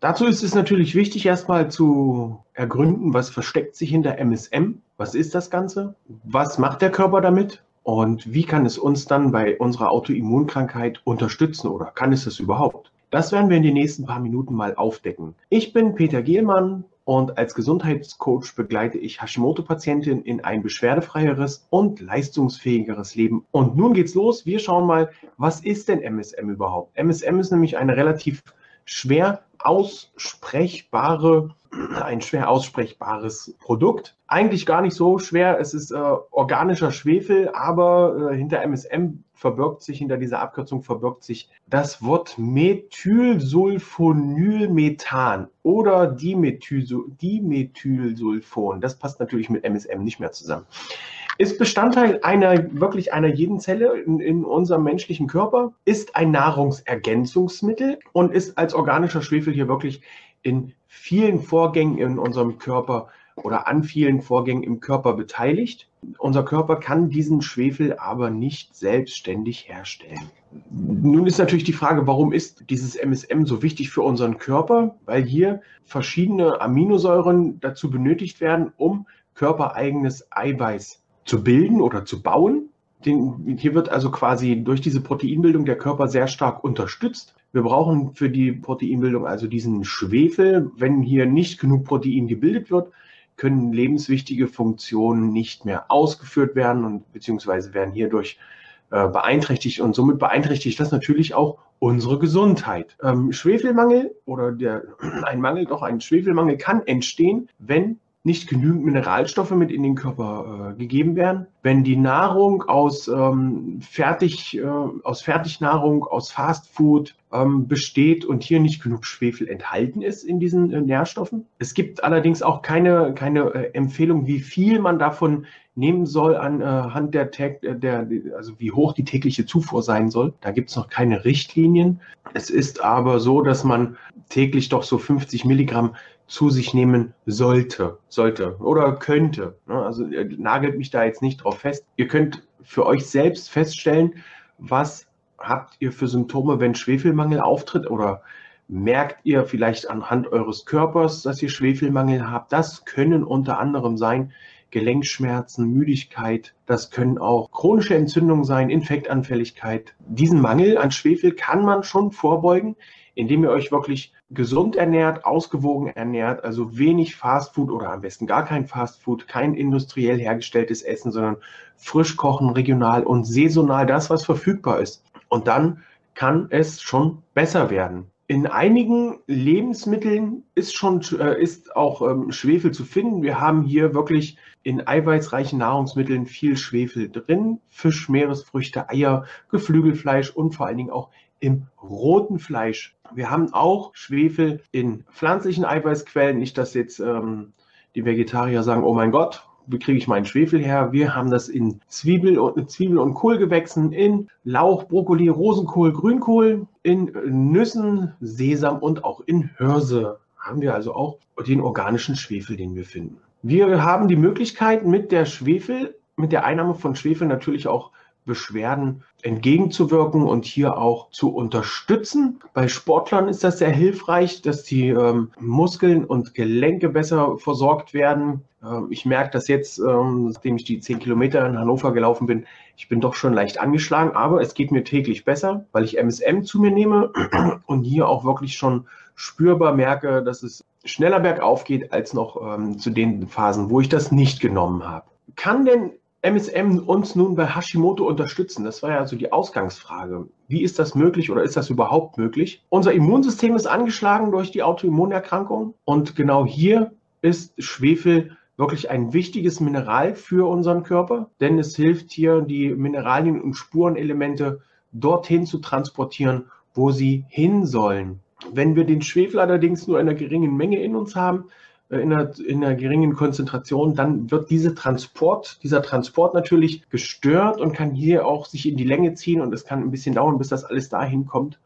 Dazu ist es natürlich wichtig, erstmal zu ergründen, was versteckt sich hinter MSM, was ist das Ganze, was macht der Körper damit und wie kann es uns dann bei unserer Autoimmunkrankheit unterstützen oder kann es das überhaupt? Das werden wir in den nächsten paar Minuten mal aufdecken. Ich bin Peter Gehlmann und als Gesundheitscoach begleite ich Hashimoto-Patientinnen in ein beschwerdefreieres und leistungsfähigeres Leben. Und nun geht's los. Wir schauen mal, was ist denn MSM überhaupt? MSM ist nämlich eine relativ schwer aussprechbare, ein schwer aussprechbares Produkt. Eigentlich gar nicht so schwer. Es ist äh, organischer Schwefel, aber äh, hinter MSM verbirgt sich, hinter dieser Abkürzung verbirgt sich das Wort Methylsulfonylmethan oder Dimethylsulfon. Das passt natürlich mit MSM nicht mehr zusammen ist Bestandteil einer, wirklich einer jeden Zelle in, in unserem menschlichen Körper, ist ein Nahrungsergänzungsmittel und ist als organischer Schwefel hier wirklich in vielen Vorgängen in unserem Körper oder an vielen Vorgängen im Körper beteiligt. Unser Körper kann diesen Schwefel aber nicht selbstständig herstellen. Nun ist natürlich die Frage, warum ist dieses MSM so wichtig für unseren Körper? Weil hier verschiedene Aminosäuren dazu benötigt werden, um körpereigenes Eiweiß zu bilden oder zu bauen. Den, hier wird also quasi durch diese Proteinbildung der Körper sehr stark unterstützt. Wir brauchen für die Proteinbildung also diesen Schwefel. Wenn hier nicht genug Protein gebildet wird, können lebenswichtige Funktionen nicht mehr ausgeführt werden und beziehungsweise werden hierdurch äh, beeinträchtigt und somit beeinträchtigt das natürlich auch unsere Gesundheit. Ähm, Schwefelmangel oder der, ein Mangel, doch ein Schwefelmangel kann entstehen, wenn nicht genügend Mineralstoffe mit in den Körper äh, gegeben werden. Wenn die Nahrung aus, ähm, Fertig, äh, aus Fertignahrung, aus Fastfood ähm, besteht und hier nicht genug Schwefel enthalten ist in diesen äh, Nährstoffen. Es gibt allerdings auch keine, keine äh, Empfehlung, wie viel man davon nehmen soll anhand äh, der, der, also wie hoch die tägliche Zufuhr sein soll. Da gibt es noch keine Richtlinien. Es ist aber so, dass man täglich doch so 50 Milligramm zu sich nehmen sollte, sollte oder könnte. Ne? Also nagelt mich da jetzt nicht drauf fest. Ihr könnt für euch selbst feststellen, was habt ihr für Symptome, wenn Schwefelmangel auftritt oder merkt ihr vielleicht anhand eures Körpers, dass ihr Schwefelmangel habt. Das können unter anderem sein Gelenkschmerzen, Müdigkeit. Das können auch chronische Entzündungen sein, Infektanfälligkeit. Diesen Mangel an Schwefel kann man schon vorbeugen, indem ihr euch wirklich gesund ernährt, ausgewogen ernährt, also wenig Fastfood oder am besten gar kein Fastfood, kein industriell hergestelltes Essen, sondern frisch kochen, regional und saisonal das, was verfügbar ist. Und dann kann es schon besser werden. In einigen Lebensmitteln ist schon äh, ist auch ähm, Schwefel zu finden. Wir haben hier wirklich in eiweißreichen Nahrungsmitteln viel Schwefel drin. Fisch, Meeresfrüchte, Eier, Geflügelfleisch und vor allen Dingen auch im roten Fleisch. Wir haben auch Schwefel in pflanzlichen Eiweißquellen. Nicht, dass jetzt ähm, die Vegetarier sagen, oh mein Gott, wie kriege ich meinen Schwefel her? Wir haben das in Zwiebel und, Zwiebel und Kohlgewächsen, in Lauch, Brokkoli, Rosenkohl, Grünkohl, in Nüssen, Sesam und auch in Hörse haben wir also auch den organischen Schwefel, den wir finden. Wir haben die Möglichkeit mit der Schwefel, mit der Einnahme von Schwefel natürlich auch Beschwerden entgegenzuwirken und hier auch zu unterstützen. Bei Sportlern ist das sehr hilfreich, dass die ähm, Muskeln und Gelenke besser versorgt werden. Ähm, ich merke das jetzt, ähm, nachdem ich die 10 Kilometer in Hannover gelaufen bin. Ich bin doch schon leicht angeschlagen, aber es geht mir täglich besser, weil ich MSM zu mir nehme und hier auch wirklich schon spürbar merke, dass es schneller bergauf geht als noch ähm, zu den Phasen, wo ich das nicht genommen habe. Kann denn MSM uns nun bei Hashimoto unterstützen? Das war ja also die Ausgangsfrage. Wie ist das möglich oder ist das überhaupt möglich? Unser Immunsystem ist angeschlagen durch die Autoimmunerkrankung und genau hier ist Schwefel wirklich ein wichtiges Mineral für unseren Körper, denn es hilft hier, die Mineralien und Spurenelemente dorthin zu transportieren, wo sie hin sollen. Wenn wir den Schwefel allerdings nur in einer geringen Menge in uns haben, in einer, in einer geringen Konzentration, dann wird diese Transport, dieser Transport natürlich gestört und kann hier auch sich in die Länge ziehen und es kann ein bisschen dauern, bis das alles dahin kommt,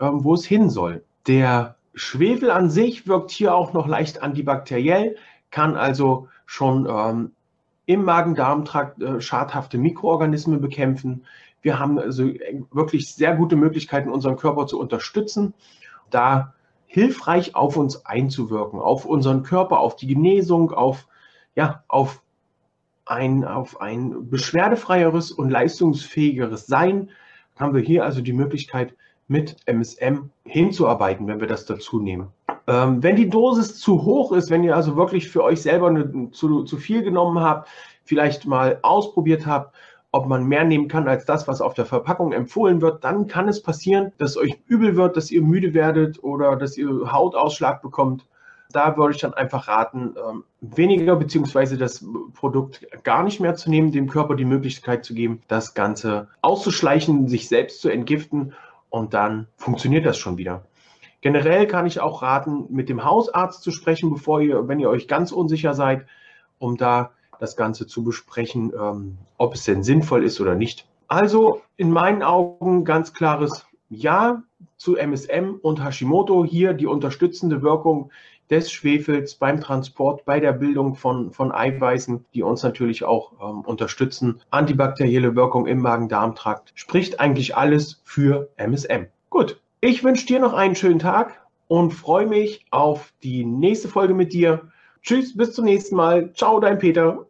ähm, wo es hin soll. Der Schwefel an sich wirkt hier auch noch leicht antibakteriell, kann also schon ähm, im Magen-Darm-Trakt äh, schadhafte Mikroorganismen bekämpfen. Wir haben also wirklich sehr gute Möglichkeiten, unseren Körper zu unterstützen, da hilfreich auf uns einzuwirken, auf unseren Körper, auf die Genesung, auf, ja, auf ein, auf ein beschwerdefreieres und leistungsfähigeres Sein. Haben wir hier also die Möglichkeit, mit MSM hinzuarbeiten, wenn wir das dazu nehmen. Ähm, wenn die Dosis zu hoch ist, wenn ihr also wirklich für euch selber eine, zu, zu viel genommen habt, vielleicht mal ausprobiert habt, ob man mehr nehmen kann als das, was auf der Verpackung empfohlen wird, dann kann es passieren, dass euch übel wird, dass ihr müde werdet oder dass ihr Hautausschlag bekommt. Da würde ich dann einfach raten, ähm, weniger beziehungsweise das Produkt gar nicht mehr zu nehmen, dem Körper die Möglichkeit zu geben, das Ganze auszuschleichen, sich selbst zu entgiften und dann funktioniert das schon wieder. Generell kann ich auch raten, mit dem Hausarzt zu sprechen, bevor ihr, wenn ihr euch ganz unsicher seid, um da das Ganze zu besprechen, ähm, ob es denn sinnvoll ist oder nicht. Also in meinen Augen ganz klares Ja zu MSM und Hashimoto. Hier die unterstützende Wirkung des Schwefels beim Transport, bei der Bildung von, von Eiweißen, die uns natürlich auch ähm, unterstützen. Antibakterielle Wirkung im Magen-Darm-Trakt spricht eigentlich alles für MSM. Gut, ich wünsche dir noch einen schönen Tag und freue mich auf die nächste Folge mit dir. Tschüss, bis zum nächsten Mal. Ciao, dein Peter.